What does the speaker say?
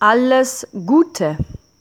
alles Gute.